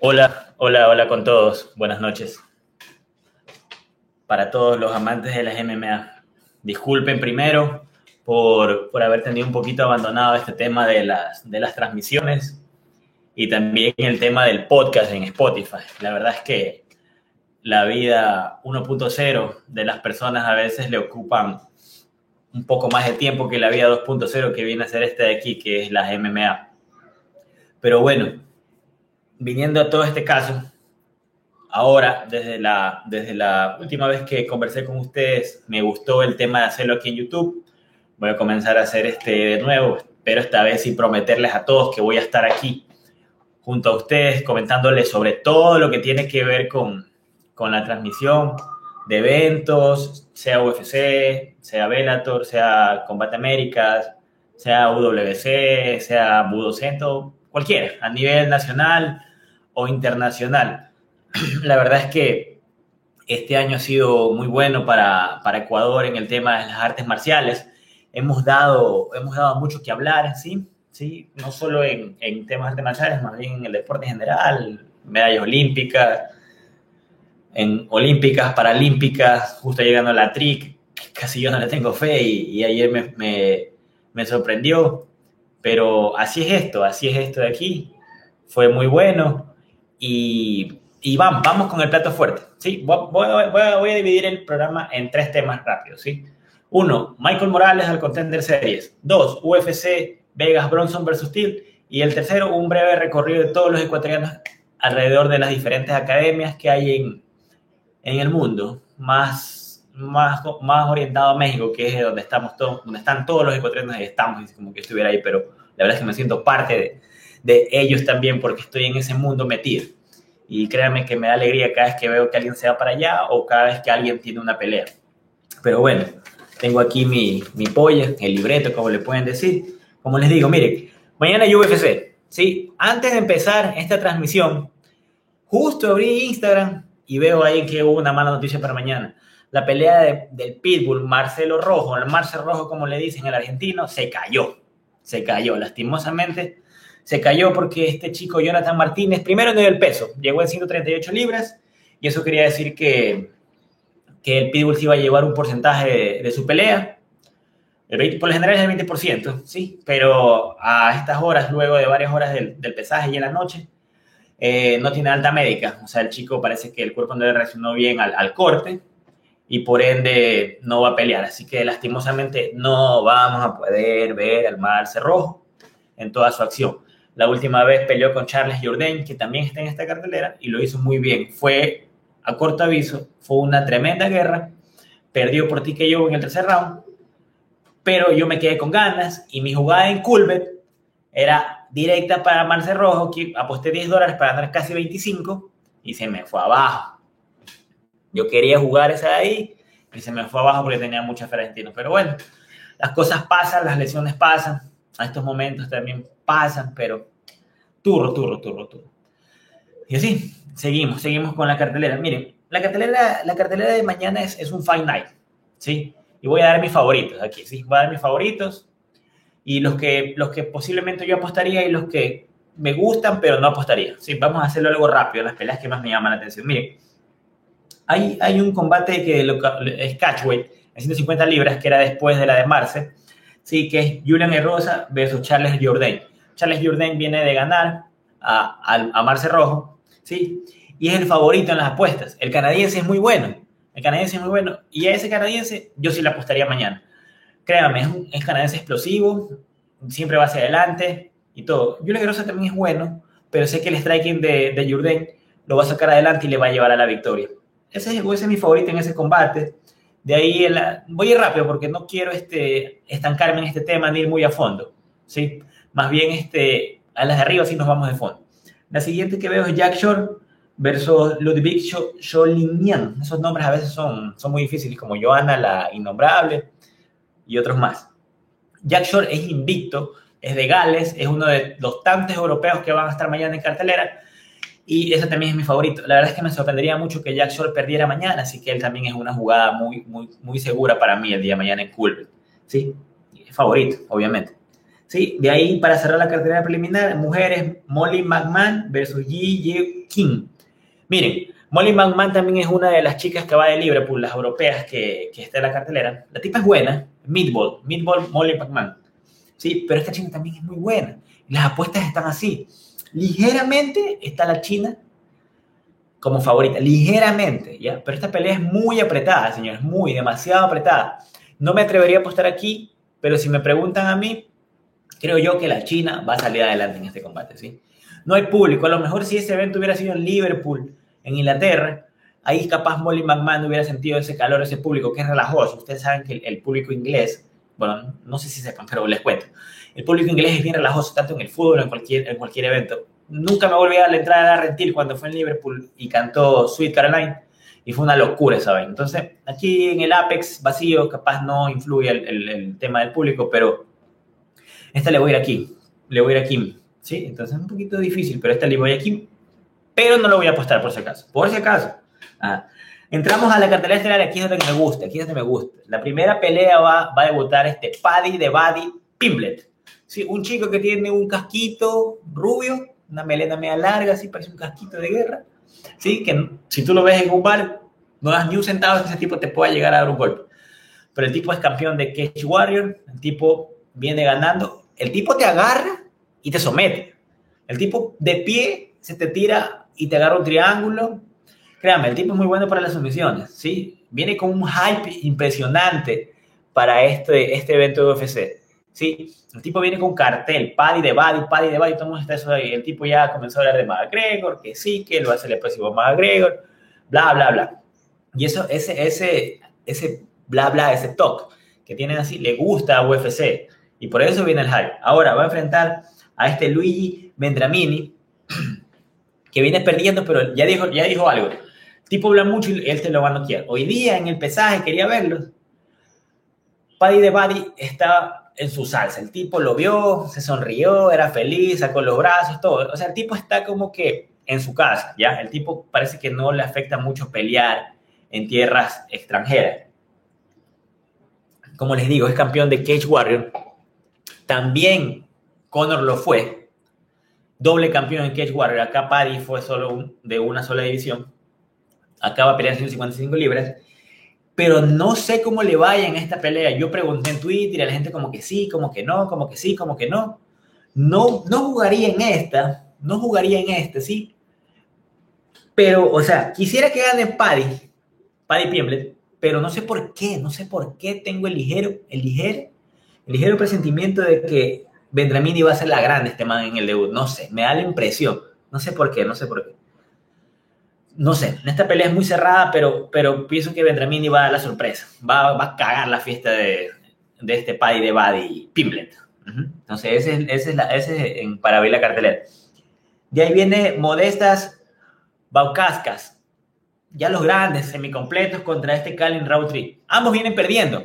Hola, hola, hola con todos. Buenas noches. Para todos los amantes de las MMA, disculpen primero por, por haber tenido un poquito abandonado este tema de las, de las transmisiones y también el tema del podcast en Spotify. La verdad es que la vida 1.0 de las personas a veces le ocupan un poco más de tiempo que la vida 2.0 que viene a ser este de aquí, que es las MMA. Pero bueno, viniendo a todo este caso, ahora, desde la, desde la última vez que conversé con ustedes, me gustó el tema de hacerlo aquí en YouTube. Voy a comenzar a hacer este de nuevo, pero esta vez sin prometerles a todos que voy a estar aquí junto a ustedes comentándoles sobre todo lo que tiene que ver con, con la transmisión de eventos, sea UFC, sea Bellator, sea Combate Américas, sea UWC, sea Budocento, cualquiera, a nivel nacional, o internacional. La verdad es que este año ha sido muy bueno para, para Ecuador en el tema de las artes marciales. Hemos dado, hemos dado mucho que hablar, ¿sí? ¿Sí? No solo en, en temas de artes marciales, más bien en el deporte en general, medallas olímpicas, en olímpicas, paralímpicas, justo llegando a la TRIC, casi yo no le tengo fe y, y ayer me, me, me, sorprendió, pero así es esto, así es esto de aquí, fue muy bueno, y, y vamos, vamos con el plato fuerte. ¿sí? Voy, voy, voy, a dividir el programa en tres temas rápidos. ¿sí? Uno, Michael Morales al Contender Series. Dos, UFC Vegas Bronson versus Steel. Y el tercero, un breve recorrido de todos los ecuatorianos alrededor de las diferentes academias que hay en, en el mundo, más, más, más orientado a México, que es donde estamos todos, donde están todos los ecuatorianos y estamos, como que estuviera ahí, pero la verdad es que me siento parte de, de ellos también porque estoy en ese mundo metido. Y créanme que me da alegría cada vez que veo que alguien se va para allá o cada vez que alguien tiene una pelea. Pero bueno, tengo aquí mi, mi polla, el libreto, como le pueden decir. Como les digo, miren, mañana hay UFC. ¿sí? Antes de empezar esta transmisión, justo abrí Instagram y veo ahí que hubo una mala noticia para mañana. La pelea de, del Pitbull, Marcelo Rojo, el Marcelo Rojo, como le dicen el argentino, se cayó. Se cayó, lastimosamente se cayó porque este chico Jonathan Martínez, primero no dio el peso, llegó en 138 libras y eso quería decir que, que el Pitbull se iba a llevar un porcentaje de, su pelea. El 20, por lo general es el 20%, sí, pero a estas horas, luego de varias horas del, pesaje y en la noche, eh, no tiene alta médica. O sea, el chico parece que el cuerpo no le reaccionó bien al, al corte y por ende no va a pelear. Así que lastimosamente no vamos a poder ver al Marce Rojo en toda su acción. La última vez peleó con Charles Jourdain, que también está en esta cartelera, y lo hizo muy bien. Fue a corto aviso, fue una tremenda guerra. Perdió por ti que yo en el tercer round, pero yo me quedé con ganas y mi jugada en Culbet era directa para Marce Rojo, que aposté 10 dólares para ganar casi 25 y se me fue abajo. Yo quería jugar esa de ahí y se me fue abajo porque tenía mucha fe argentino. Pero bueno, las cosas pasan, las lesiones pasan. A estos momentos también pasan, pero turro, turro, turro, turro. Y así, seguimos, seguimos con la cartelera. Miren, la cartelera, la cartelera de mañana es, es un Fight Night, ¿sí? Y voy a dar mis favoritos aquí, ¿sí? Voy a dar mis favoritos y los que, los que posiblemente yo apostaría y los que me gustan, pero no apostaría, ¿sí? Vamos a hacerlo algo rápido, las peleas que más me llaman la atención. Miren, hay, hay un combate que lo, es catchweight, en 150 libras, que era después de la de Marce, ¿sí? Que es Julian Erosa versus Charles Jourdain. Charles Jourdain viene de ganar a, a, a, Marce Rojo, ¿sí? Y es el favorito en las apuestas. El canadiense es muy bueno. El canadiense es muy bueno. Y a ese canadiense yo sí le apostaría mañana. Créame, es, un, canadiense explosivo, siempre va hacia adelante y todo. Julian Erosa también es bueno, pero sé que el striking de, de Jourdain lo va a sacar adelante y le va a llevar a la victoria. Ese, ese es mi favorito en ese combate. De ahí voy a ir rápido porque no quiero este, estancarme en este tema ni ir muy a fondo. ¿sí? Más bien este, a las de arriba sí nos vamos de fondo. La siguiente que veo es Jack Shore versus Ludwig Scholinian. Esos nombres a veces son, son muy difíciles, como Johanna la Innombrable y otros más. Jack Shore es invicto, es de Gales, es uno de los tantos europeos que van a estar mañana en cartelera. Y ese también es mi favorito. La verdad es que me sorprendería mucho que Jack Shore perdiera mañana, así que él también es una jugada muy, muy, muy segura para mí el día de mañana en Culver. ¿Sí? Favorito, obviamente. ¿Sí? De ahí, para cerrar la cartera preliminar, mujeres, Molly McMahon versus Yi King. Miren, Molly McMahon también es una de las chicas que va de Liverpool, las europeas que, que está en la cartelera. La tipa es buena, Meatball, Meatball Molly McMahon. Sí, pero esta china también es muy buena. Las apuestas están así. Ligeramente está la China como favorita, ligeramente, ¿ya? Pero esta pelea es muy apretada, señores, muy, demasiado apretada. No me atrevería a apostar aquí, pero si me preguntan a mí, creo yo que la China va a salir adelante en este combate, ¿sí? No hay público, a lo mejor si ese evento hubiera sido en Liverpool, en Inglaterra, ahí capaz Molly McMahon hubiera sentido ese calor, ese público que es relajoso. Ustedes saben que el, público inglés, bueno, no sé si sepan, pero les cuento. El público inglés es bien relajoso, tanto en el fútbol en cualquier, en cualquier evento nunca me volví a la entrada de Rentil cuando fue en Liverpool y cantó Sweet Caroline y fue una locura esa Entonces, aquí en el Apex vacío, capaz no influye el, tema del público, pero esta le voy a ir aquí, le voy a ir a Kim, ¿sí? Entonces es un poquito difícil, pero esta le voy a Kim, pero no lo voy a apostar por si acaso, por si acaso. Ah, entramos a la cartelera estelar, aquí es donde me gusta, aquí es donde me gusta. La primera pelea va, va a debutar este Paddy de Buddy Pimblet. Sí, un chico que tiene un casquito rubio, una melena media larga, así parece un casquito de guerra, ¿sí? Que si tú lo ves en un bar, no das ni un centavo que ese tipo te pueda llegar a dar un golpe. Pero el tipo es campeón de Cage Warrior, el tipo viene ganando, el tipo te agarra y te somete. El tipo de pie se te tira y te agarra un triángulo. Créame, el tipo es muy bueno para las sumisiones, ¿sí? Viene con un hype impresionante para este, este evento de UFC. ¿Sí? El tipo viene con cartel, Paddy de Buddy, Paddy de Buddy, todo el mundo está eso ahí. El tipo ya comenzó a hablar de McGregor, que sí, que lo hace el próximo McGregor, bla, bla, bla. Y eso, ese, ese, ese bla, bla, ese talk que tienen así, le gusta a UFC. Y por eso viene el hype. Ahora va a enfrentar a este Luigi Vendramini, que viene perdiendo, pero ya dijo, ya dijo algo. El tipo habla mucho y él te lo va a noquear. Hoy día en el pesaje quería verlo. Paddy de Buddy está en su salsa. El tipo lo vio, se sonrió, era feliz, sacó los brazos, todo. O sea, el tipo está como que en su casa, ¿ya? El tipo parece que no le afecta mucho pelear en tierras extranjeras. Como les digo, es campeón de Cage Warrior. También Conor lo fue. Doble campeón en Cage Warrior. Acá Paddy fue solo de una sola división. Acaba peleando 155 libras pero no sé cómo le vaya en esta pelea. Yo pregunté en Twitter y la gente como que sí, como que no, como que sí, como que no. No, no jugaría en esta, no jugaría en este, sí. Pero, o sea, quisiera que gane Paddy, Paddy Piemblet, pero no sé por qué, no sé por qué tengo el ligero, el ligero, el ligero presentimiento de que Vendramini va a ser la grande este man en el debut. No sé, me da la impresión. No sé por qué, no sé por qué no sé, esta pelea es muy cerrada, pero, pero pienso que Vendramini va a dar la sorpresa. Va, va a cagar la fiesta de, de este Paddy de Buddy Pimblet. Entonces, ese, ese es, ese para ver la cartelera. De ahí viene Modestas Baucascas. Ya los grandes, semicompletos contra este Calin Roundtree. Ambos vienen perdiendo.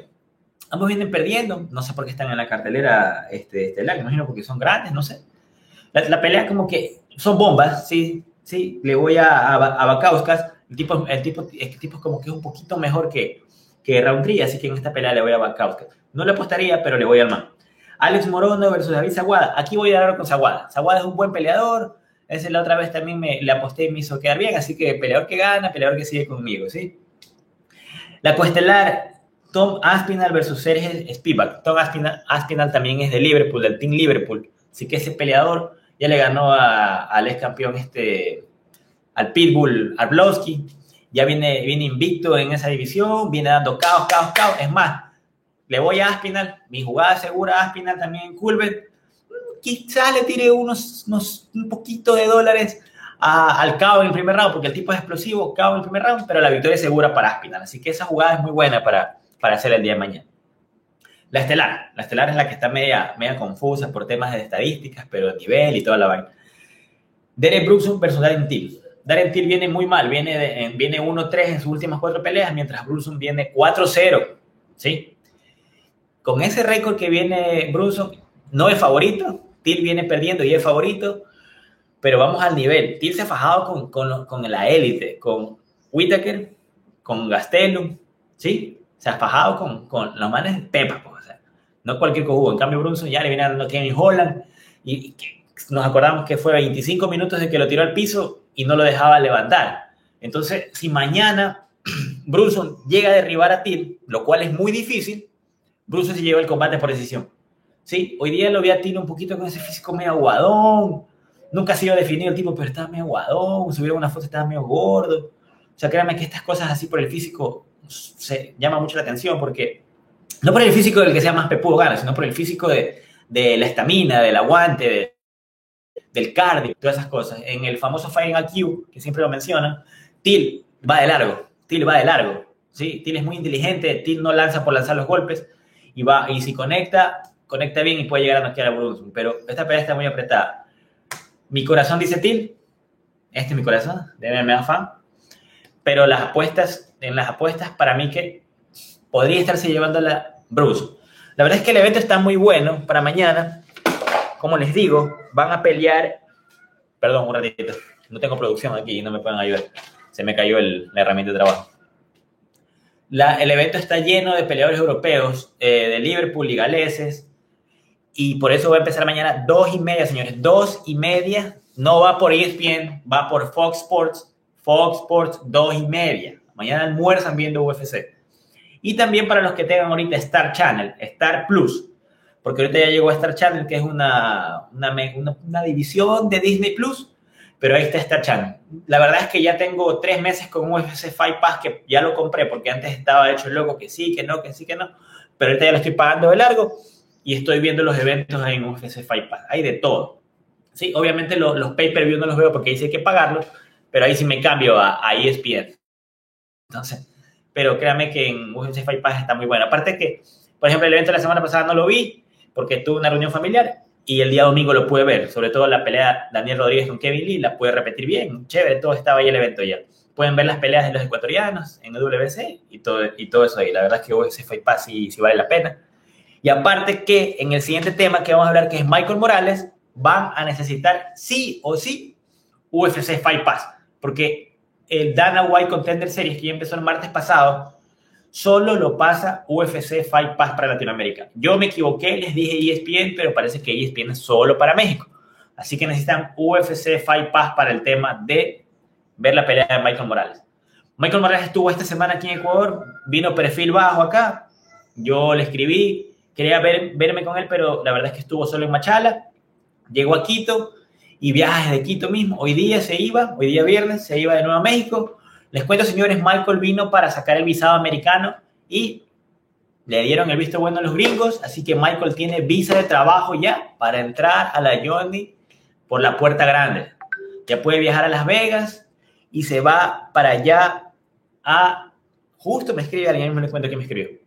Ambos vienen perdiendo. No sé por qué están en la cartelera este, estelar. Imagino porque son grandes, no sé. La, la pelea como que son bombas, sí sí, le voy a, a, Bakauskas. El tipo, el, tipo, el tipo es como que es un poquito mejor que, que así que en esta pelea le voy a Bakauskas. No le apostaría, pero le voy al man. Alex Morono versus David Zaguada. Aquí voy a dar con Zaguada. Zaguada es un buen peleador. Ese la otra vez también me, le aposté y me hizo quedar bien. Así que peleador que gana, peleador que sigue conmigo, ¿sí? La coestelar, Tom Aspinall versus Sergio Spivak. Tom Aspinall, Aspinall también es de Liverpool, del Team Liverpool. Así que ese peleador ya le ganó al ex campeón este, al Pitbull Arblowski, ya viene, viene invicto en esa división, viene dando caos, caos, caos. Es más, le voy a Aspinal, mi jugada segura a Aspinal también en Culver. Quizás le tire unos, unos, un poquito de dólares al Cao en el primer round, porque el tipo es explosivo, Cao en el primer round, pero la victoria es segura para Aspinal. Así que esa jugada es muy buena para, para hacer el día de mañana. La estelar. La estelar es la que está media, media confusa por temas de estadísticas, pero nivel y toda la vaina. Derek Brunson versus Darren Till. Darren Till viene muy mal, viene, viene 1-3 en sus últimas cuatro peleas, mientras Brunson viene 4-0. ¿Sí? Con ese récord que viene Brunson, no es favorito. Till viene perdiendo y es favorito. Pero vamos al nivel. Till se ha fajado con, con, con la élite, con Whitaker, con Gastelum, ¿sí? Se ha fajado con, con los manes de Pepa, pues no cualquier cojudo. En cambio, Brunson ya le viene dando Kevin Holland y, nos acordamos que fue 25 minutos de que lo tiró al piso y no lo dejaba levantar. Entonces, si mañana Brunson llega a derribar a Till, lo cual es muy difícil, Brunson se lleva el combate por decisión. Sí, hoy día lo vi a Till un poquito con ese físico medio aguadón. Nunca ha sido definido el tipo, pero estaba medio aguadón. Subieron una foto, estaba medio gordo. O sea, créanme que estas cosas así por el físico se llama mucho la atención porque no por el físico del que sea más pepudo gana, sino por el físico de, de la estamina, del aguante, de, del cardio, todas esas cosas. En el famoso Fighting IQ, que siempre lo mencionan, Till va de largo, Till va de largo, ¿sí? Till es muy inteligente, Till no lanza por lanzar los golpes y va, y si conecta, conecta bien y puede llegar a noquear a Brunson, pero esta pelea está muy apretada. Mi corazón dice Till, este es mi corazón, de MMA fan, pero las apuestas, en las apuestas para mí que podría estarse llevando la Bruce. La verdad es que el evento está muy bueno para mañana. Como les digo, van a pelear. Perdón, un ratito. No tengo producción aquí y no me pueden ayudar. Se me cayó el, la herramienta de trabajo. El evento está lleno de peleadores europeos, eh, de Liverpool y galeses. Y por eso va a empezar mañana dos y media, señores. Dos y media. No va por ESPN, va por Fox Sports. Fox Sports, dos y media. Mañana almuerzan viendo UFC. Y también para los que tengan ahorita Star Channel, Star Plus, porque ahorita ya llegó a Star Channel, que es una, una, división de Disney Plus, pero ahí está Star Channel. La verdad es que ya tengo tres meses con UFC Fight Pass, que ya lo compré, porque antes estaba hecho el loco que sí, que no, que sí, que no, pero ahorita ya lo estoy pagando de largo y estoy viendo los eventos en UFC Fight Pass. Hay de todo. Sí, obviamente los pay-per-view no los veo porque ahí sí hay que pagarlos, pero ahí sí me cambio a, a ESPN. Entonces, pero créame que en UFC Fight Pass está muy bueno. Aparte que, por ejemplo, el evento de la semana pasada no lo vi porque tuve una reunión familiar y el día domingo lo pude ver. Sobre todo la pelea Daniel Rodríguez con Kevin Lee, la pude repetir bien. Chévere, todo estaba ahí el evento ya. Pueden ver las peleas de los ecuatorianos en el WC y todo, y todo eso ahí. La verdad es que UFC Fight Pass sí, sí vale la pena. Y aparte que en el siguiente tema que vamos a hablar, que es Michael Morales, van a necesitar sí o sí UFC Fight Pass. Porque el Dana White Contender Series, que ya empezó el martes pasado, solo lo pasa UFC Fight Pass para Latinoamérica. Yo me equivoqué, les dije ESPN, pero parece que ESPN es solo para México. Así que necesitan UFC Fight Pass para el tema de ver la pelea de Michael Morales. Michael Morales estuvo esta semana aquí en Ecuador, vino perfil bajo acá. Yo le escribí, quería verme con él, pero la verdad es que estuvo solo en Machala. Llegó a Quito, y viajes de Quito mismo. Hoy día se iba, hoy día viernes, se iba de nuevo a México. Les cuento, señores, Michael vino para sacar el visado americano y le dieron el visto bueno a los gringos, así que Michael tiene visa de trabajo ya para entrar a la Johnny por la puerta grande. Ya puede viajar a Las Vegas y se va para allá a... Justo me escribe alguien, me cuento que me escribió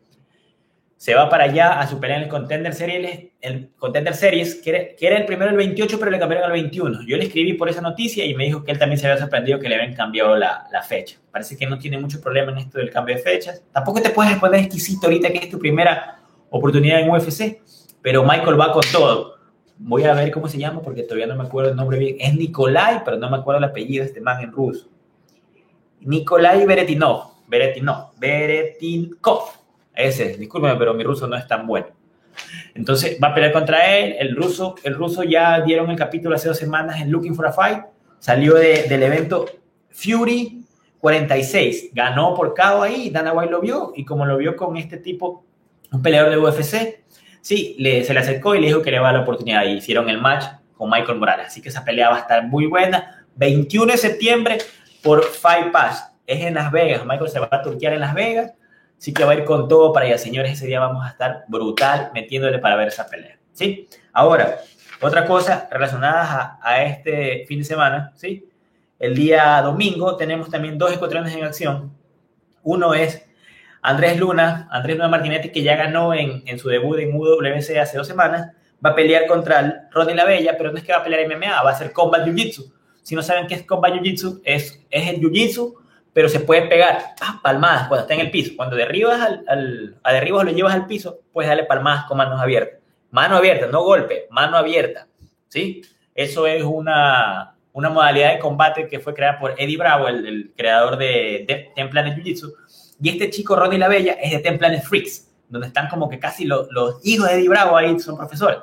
se va para allá a superar el Contender Series, el Contender Series que, era, el primero el 28, pero le cambiaron al 21. Yo le escribí por esa noticia y me dijo que él también se había sorprendido que le habían cambiado la, la fecha. Parece que no tiene mucho problema en esto del cambio de fechas. Tampoco te puedes poner exquisito ahorita que es tu primera oportunidad en UFC, pero Michael va con todo. Voy a ver cómo se llama porque todavía no me acuerdo el nombre bien. Es Nikolai, pero no me acuerdo el apellido de este man en ruso. Nikolai Beretinov. Beretinov. Beretinkov ese, discúlpeme, pero mi ruso no es tan bueno. Entonces va a pelear contra él. El ruso, el ruso ya dieron el capítulo hace dos semanas en Looking for a Fight. Salió del evento Fury 46. Ganó por KO ahí. Dana White lo vio. Y como lo vio con este tipo, un peleador de UFC, sí, se le acercó y le dijo que le va a la oportunidad. Y hicieron el match con Michael Morales. Así que esa pelea va a estar muy buena. 21 de septiembre por Fight Pass. Es en Las Vegas. Michael se va a turquear en Las Vegas Sí que va a ir con todo para allá, señores. Ese día vamos a estar brutal metiéndole para ver esa pelea. ¿Sí? Ahora, otra cosa relacionada a, este fin de semana, ¿sí? El día domingo tenemos también dos ecuatorianos en acción. Uno es Andrés Luna, Andrés Luna Martinetti, que ya ganó en, en su debut en UWC hace dos semanas. Va a pelear contra Rodney Bella, pero no es que va a pelear MMA, va a ser Combat Jiu-Jitsu. Si no saben qué es Combat Jiu-Jitsu, es, es el Jiu-Jitsu pero se puede pegar ah, palmadas cuando está en el piso. Cuando derribas al, al, a derribos lo llevas al piso, puedes darle palmadas con manos abiertas. Mano abierta, no golpe, mano abierta. ¿Sí? Eso es una, una modalidad de combate que fue creada por Eddie Bravo, el, creador de, de Jiu-Jitsu. Y este chico, Ronnie La Bella, es de Ten Planet Freaks, donde están como que casi los hijos de Eddie Bravo ahí son profesores.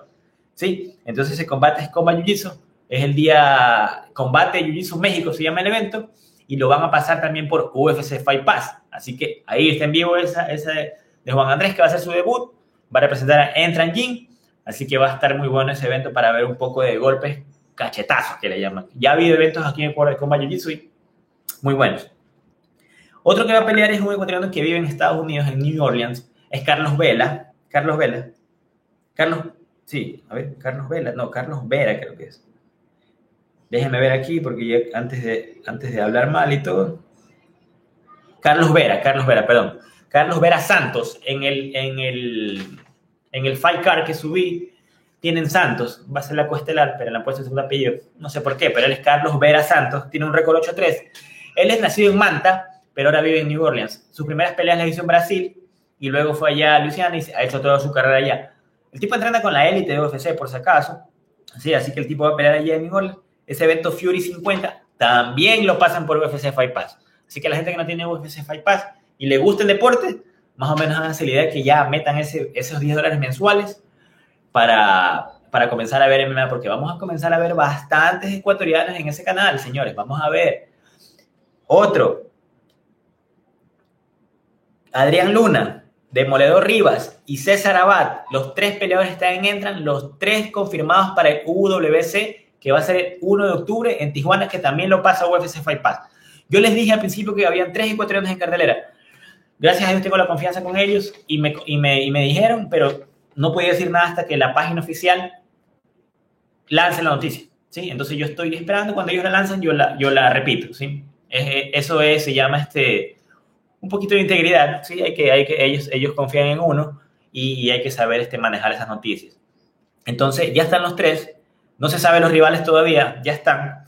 ¿sí? Entonces ese combate es Combat Jiu-Jitsu, es el día combate Jiu-Jitsu México, se llama el evento, y lo van a pasar también por UFC Fight Pass. Así que ahí está en vivo esa, esa de Juan Andrés, que va a hacer su debut, va a representar a Entran así que va a estar muy bueno ese evento para ver un poco de golpes cachetazos que le llaman. Ya ha habido eventos aquí en Ecuador de Combat Jiu-Jitsu muy buenos. Otro que va a pelear es un ecuatoriano que vive en Estados Unidos, en New Orleans, es Carlos Vela. Carlos Vela. Carlos, sí, a ver, Carlos Vela, no, Carlos Vera creo que es. Déjenme ver aquí porque antes de, antes de hablar mal y todo. Carlos Vera, Carlos Vera, perdón. Carlos Vera Santos, en el, en el, en el Fight Card que subí, tienen Santos, va a ser la cuestelar, pero le han puesto el segundo apellido, no sé por qué, pero él es Carlos Vera Santos, tiene un récord 8-3. Él es nacido en Manta, pero ahora vive en New Orleans. Sus primeras peleas las hizo en Brasil y luego fue allá a Luisiana y ha hecho toda su carrera allá. El tipo entrena con la élite de UFC, por si acaso. Sí, así que el tipo va a pelear allá en New Orleans. Ese evento Fury 50 también lo pasan por UFC Fight Pass. Así que la gente que no tiene UFC Fight Pass y le gusta el deporte, más o menos háganse la idea que ya metan ese, esos 10 dólares mensuales para, para comenzar a ver MMA, porque vamos a comenzar a ver bastantes ecuatorianos en ese canal, señores. Vamos a ver. Otro, Adrián Luna, Demoledor Rivas y César Abad, los tres peleadores están entran, los tres confirmados para el UWC, que va a ser el 1 de octubre en Tijuana, que también lo pasa UFC Fight Pass. Yo les dije al principio que habían tres ecuatorianos en cartelera. Gracias a Dios tengo la confianza con ellos y me, y me, y me dijeron, pero no podía decir nada hasta que la página oficial lance la noticia. ¿sí? Entonces yo estoy esperando, cuando ellos la lanzan, yo la, yo la repito. ¿sí? eso es, se llama este un poquito de integridad, ¿sí? Hay que, hay que, ellos, ellos confían en uno y, hay que saber este, manejar esas noticias. Entonces, ya están los tres, no se saben los rivales todavía, ya están.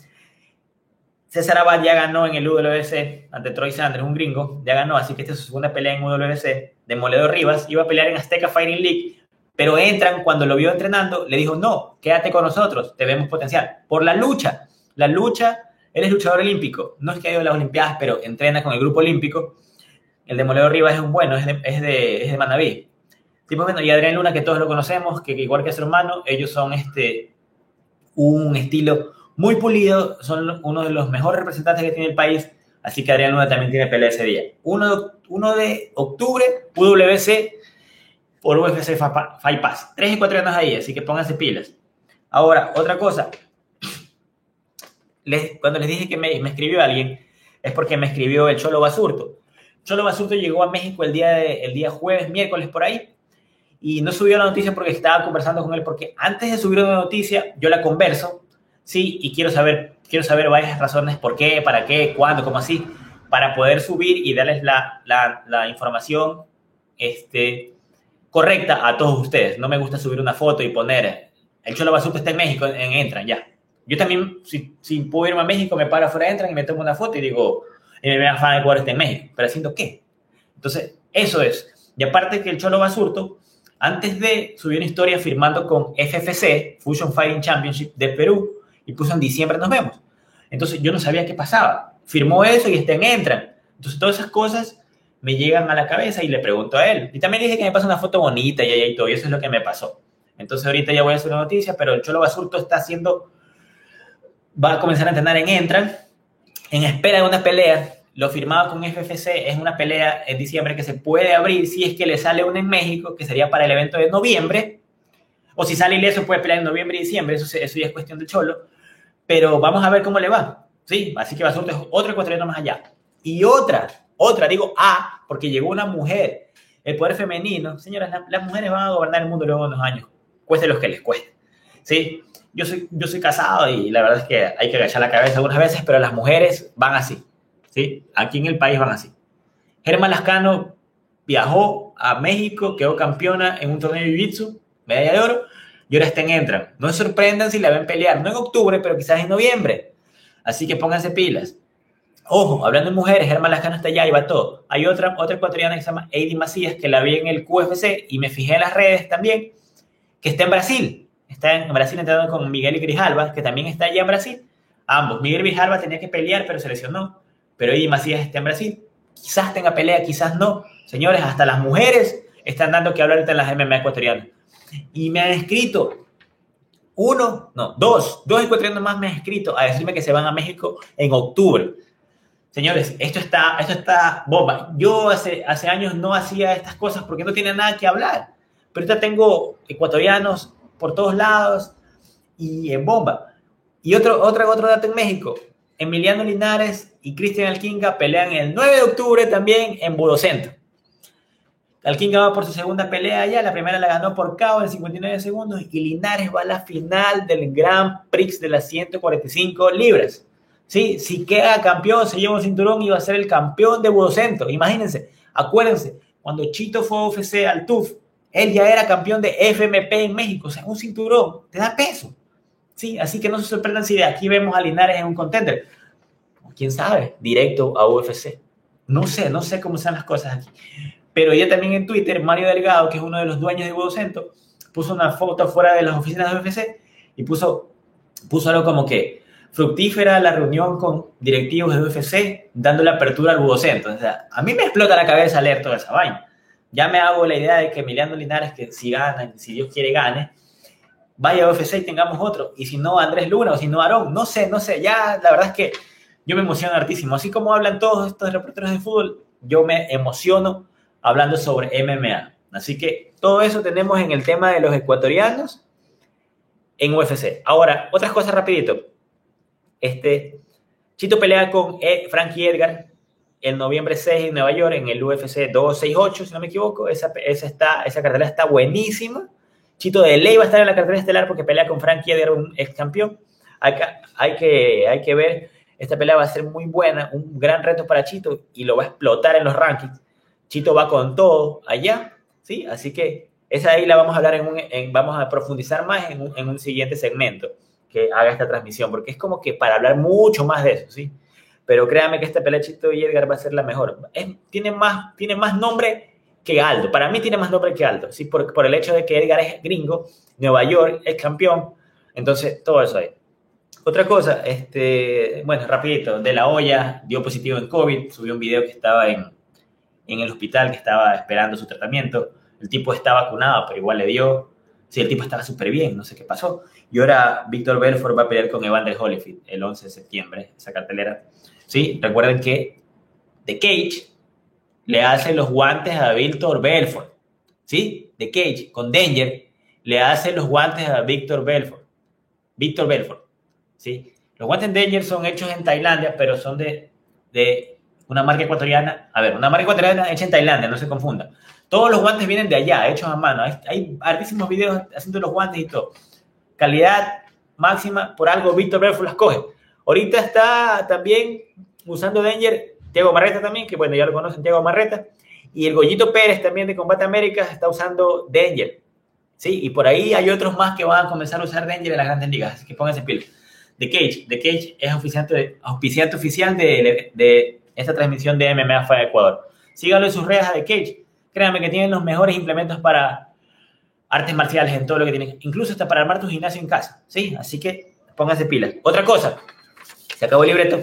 César Abad ya ganó en el UWC ante Troy Sanders, un gringo, ya ganó, así que esta es su segunda pelea en UWC. Demoledor Rivas iba a pelear en Azteca Fighting League, pero entran cuando lo vio entrenando, le dijo, no, quédate con nosotros, te vemos potencial. Por la lucha, la lucha, él es luchador olímpico, no es que ha ido a las Olimpiadas, pero entrena con el grupo olímpico el Demoledor Rivas es un bueno, es de, es de, es de Manaví. Bueno, y Adrián Luna, que todos lo conocemos, que, igual que su hermano, ellos son este, un estilo muy pulido, son uno de los mejores representantes que tiene el país, así que Adrián Luna también tiene pelea ese día. 1 de, de octubre, UWC por UFC Fight Pass. Tres y cuatro años ahí, así que pónganse pilas. Ahora, otra cosa. Les, cuando les dije que me, me, escribió alguien, es porque me escribió el Cholo Basurto. Cholo Basurto llegó a México el día, el día jueves, miércoles por ahí, y no subió la noticia porque estaba conversando con él, porque antes de subir una noticia, yo la converso, sí, y quiero saber, quiero saber varias razones, por qué, para qué, cuándo, cómo así, para poder subir y darles la, la, información este, correcta a todos ustedes. No me gusta subir una foto y poner, el Cholo Basurto está en México, en Entran, ya. Yo también, si, si puedo irme a México, me paro afuera, Entran y me tomo una foto y digo, MMA Fan Ecuador está en México, pero haciendo qué? Entonces, eso es. Y aparte que el Cholo Basurto, antes de subir una historia firmando con FFC, Fusion Fighting Championship de Perú, y puso en diciembre nos vemos. Entonces yo no sabía qué pasaba. Firmó eso y está en Entran. Entonces todas esas cosas me llegan a la cabeza y le pregunto a él. Y también dije que me pasa una foto bonita y, y todo, y eso es lo que me pasó. Entonces ahorita ya voy a hacer una noticia, pero el Cholo Basurto está haciendo, va a comenzar a entrenar en Entran en espera de una pelea. Lo firmado con FFC es una pelea en diciembre que se puede abrir si es que le sale una en México, que sería para el evento de noviembre. O si sale ileso, puede pelear en noviembre y diciembre. Eso, eso ya es cuestión de cholo. Pero vamos a ver cómo le va. Sí, así que a ser otro ecuatoriano más allá. Y otra, otra, digo A, porque llegó una mujer. El poder femenino, señoras, las mujeres van a gobernar el mundo luego de unos años. Cueste los que les cueste. ¿Sí? yo soy, yo soy casado y la verdad es que hay que agachar la cabeza algunas veces, pero las mujeres van así, ¿sí? Aquí en el país van así. Germán Lascano viajó a México, quedó campeona en un torneo de Jiu-Jitsu, medalla de oro, y ahora está en Entran. No se sorprendan si la ven pelear, no en octubre, pero quizás en noviembre. Así que pónganse pilas. Ojo, hablando de mujeres, Germán Lascano está allá y va todo. Hay otra, otra ecuatoriana que se llama Eddie Macías, que la vi en el QFC y me fijé en las redes también, que está en Brasil está en Brasil entrenando con Miguel Grijalva, que también está allá en Brasil. Ambos. Miguel Grijalva tenía que pelear, pero se lesionó. Pero Eddie Macías está en Brasil. Quizás tenga pelea, quizás no. Señores, hasta las mujeres están dando que hablar en las MMA ecuatorianas. Y me han escrito, uno, no, dos, dos ecuatorianos más me han escrito a decirme que se van a México en octubre. Señores, esto está, esto está bomba. Yo hace, hace años no hacía estas cosas porque no tiene nada que hablar. Pero ahorita tengo ecuatorianos por todos lados y en bomba. Y otro, otro, otro dato en México. Emiliano Linares y Cristian Alquinga pelean el 9 de octubre también en Budocentro. Alquinga va por su segunda pelea ya, la primera la ganó por KO en 59 segundos y Linares va a la final del Grand Prix de las 145 libras. ¿sí? Si queda campeón, se lleva un cinturón y va a ser el campeón de Budocentro. Imagínense, acuérdense, cuando Chito fue a UFC al TUF, él ya era campeón de FMP en México, o sea, un cinturón te da peso. ¿Sí? Así que no se sorprendan si de aquí vemos a Linares en un contender. ¿Quién sabe? Directo a UFC. No sé, no sé cómo están las cosas aquí. Pero ya también en Twitter, Mario Delgado, que es uno de los dueños de Budocentro, puso una foto fuera de las oficinas de UFC y puso, puso algo como que fructífera la reunión con directivos de UFC dando la apertura al Budocentro. O sea, a mí me explota la cabeza leer toda esa vaina. Ya me hago la idea de que Emiliano Linares, que si gana, si Dios quiere gane, vaya UFC y tengamos otro. Y si no, Andrés Luna o si no, Aarón. No sé, no sé. Ya la verdad es que yo me emociono hartísimo. Así como hablan todos estos reporteros de fútbol, yo me emociono hablando sobre MMA. Así que todo eso tenemos en el tema de los ecuatorianos en UFC. Ahora, otras cosas rapidito. Este, Chito pelea con e, Frankie Edgar en noviembre 6 en Nueva York en el UFC 268, si no me equivoco. Esa, esa, está, esa cartelera está buenísima. Chito de ley va a estar en la cartelera estelar porque pelea con Frankie Edgar, un ex campeón. Hay que, hay, que, hay que ver, esta pelea va a ser muy buena, un gran reto para Chito y lo va a explotar en los rankings. Chito va con todo allá, ¿sí? Así que esa ahí la vamos a hablar en un, vamos a profundizar más en un, en un siguiente segmento que haga esta transmisión, porque es como que para hablar mucho más de eso, ¿sí? Pero créame que esta pelea Chito y Edgar va a ser la mejor. tiene, más, tiene más nombre que Aldo. Para mí tiene más nombre que Aldo, ¿sí? Por, el hecho de que Edgar es gringo, Nueva York es campeón, entonces todo eso ahí. Otra cosa, este, bueno, rapidito, De La Hoya dio positivo en COVID, subió un video que estaba en, en el hospital, que estaba esperando su tratamiento. El tipo está vacunado, pero igual le dio. Sí, el tipo estaba súper bien, no sé qué pasó. Y ahora Víctor Belfort va a pelear con Evander Holyfield el 11 de septiembre, esa cartelera. Sí, recuerden que The Cage le hace los guantes a Víctor Belfort. ¿Sí? The Cage con Danger le hace los guantes a Víctor Belfort. Víctor Belfort. ¿Sí? Los guantes Danger son hechos en Tailandia, pero son de, de una marca ecuatoriana. A ver, una marca ecuatoriana hecha en Tailandia, no se confunda. Todos los guantes vienen de allá, hechos a mano. Hay, hay hartísimos videos haciendo los guantes y todo. Calidad máxima, por algo Víctor Belfort las coge. Ahorita está también usando Danger Tiago Marreta también, que bueno, ya lo conocen, Tiago Marreta. Y el Goyito Pérez también de Combate América está usando Danger. Sí, y por ahí hay otros más que van a comenzar a usar Danger en las grandes ligas, así que pónganse pila. The Cage, The Cage es auspiciante, auspiciante oficial de, de, esta transmisión de MMA FA Ecuador. Síganlo en sus redes a The Cage. Créanme que tienen los mejores implementos para artes marciales en todo lo que tienen, incluso hasta para armar tu gimnasio en casa. Sí, así que pónganse pilas. Otra cosa, se acabó el libreto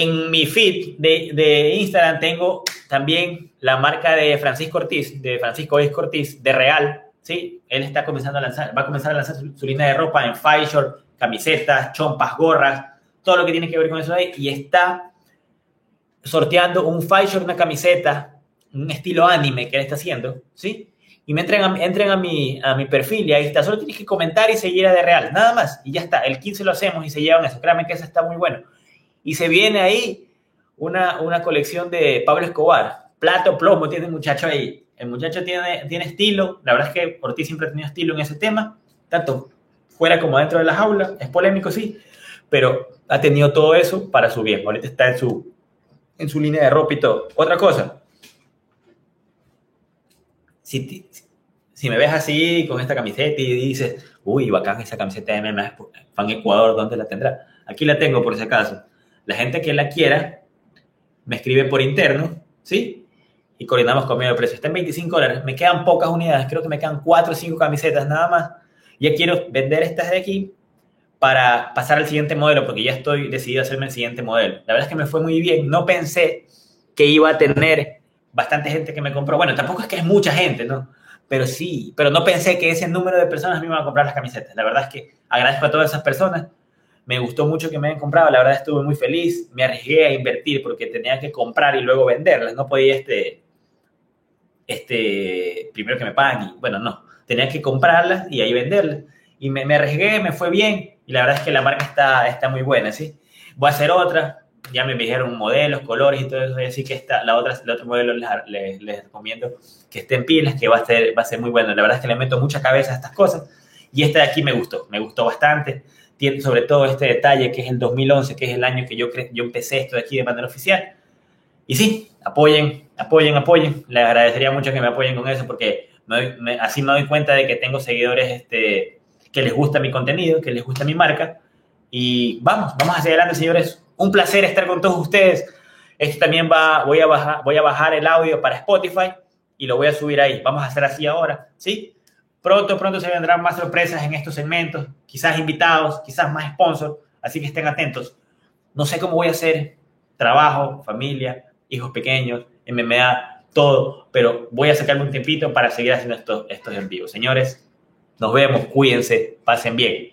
en mi feed de, de, Instagram tengo también la marca de Francisco Ortiz, de Francisco Ortiz, de Real, ¿sí? Él está comenzando a lanzar, va a comenzar a lanzar su, línea de ropa en Fashion, camisetas, chompas, gorras, todo lo que tiene que ver con eso ahí, y está sorteando un Fashion, una camiseta, un estilo anime que él está haciendo, ¿sí? Y me entren a, entren a, mi, a mi perfil y ahí está. Solo tienes que comentar y seguir a De Real, nada más. Y ya está. El 15 lo hacemos y se llevan eso. Créanme que eso está muy bueno. Y se viene ahí una, una colección de Pablo Escobar. Plato, plomo, tiene el muchacho ahí. El muchacho tiene, tiene estilo. La verdad es que por ti siempre ha tenido estilo en ese tema. Tanto fuera como dentro de las aulas. Es polémico, sí. Pero ha tenido todo eso para su bien. Ahorita está en su, en su línea de ropa y todo. Otra cosa. Si, si me ves así con esta camiseta y dices, uy, bacán esa camiseta de MMA, fan Ecuador, ¿dónde la tendrá? Aquí la tengo por si acaso. La gente que la quiera me escribe por interno, ¿sí? Y coordinamos conmigo el precio. Está en 25 dólares. Me quedan pocas unidades. Creo que me quedan 4 o 5 camisetas nada más. Ya quiero vender estas de aquí para pasar al siguiente modelo, porque ya estoy decidido a hacerme el siguiente modelo. La verdad es que me fue muy bien. No pensé que iba a tener bastante gente que me compró. Bueno, tampoco es que es mucha gente, ¿no? pero sí, pero no pensé que ese número de personas me iban a comprar las camisetas. La verdad es que agradezco a todas esas personas. Me gustó mucho que me hayan comprado, la verdad estuve muy feliz. Me arriesgué a invertir porque tenía que comprar y luego venderlas. No podía este, este, primero que me paguen y bueno, no. Tenía que comprarlas y ahí venderlas. Y me, me arriesgué, me fue bien y la verdad es que la marca está, está muy buena, ¿sí? Voy a hacer otra, ya me dijeron modelos, colores y todo eso, así que esta, la otra, el otro modelo les, les, recomiendo que esté en pilas, que va a, ser, va a ser muy bueno. La verdad es que le meto mucha cabeza a estas cosas y esta de aquí me gustó, me gustó bastante. Tiene sobre todo este detalle que es el 2011, que es el año que yo, yo empecé esto de aquí de manera oficial. Y sí, apoyen, apoyen, apoyen. Les agradecería mucho que me apoyen con eso porque así me doy cuenta de que tengo seguidores este, que les gusta mi contenido, que les gusta mi marca. Y vamos, vamos hacia adelante, señores un placer estar con todos ustedes. Esto también va, voy a bajar, voy a bajar el audio para Spotify y lo voy a subir ahí. Vamos a hacer así ahora, ¿sí? Pronto, pronto se vendrán más sorpresas en estos segmentos, quizás invitados, quizás más sponsors, así que estén atentos. No sé cómo voy a hacer trabajo, familia, hijos pequeños, MMA, todo, pero voy a sacarme un tiempito para seguir haciendo estos, estos en vivo. Señores, nos vemos, cuídense, pasen bien.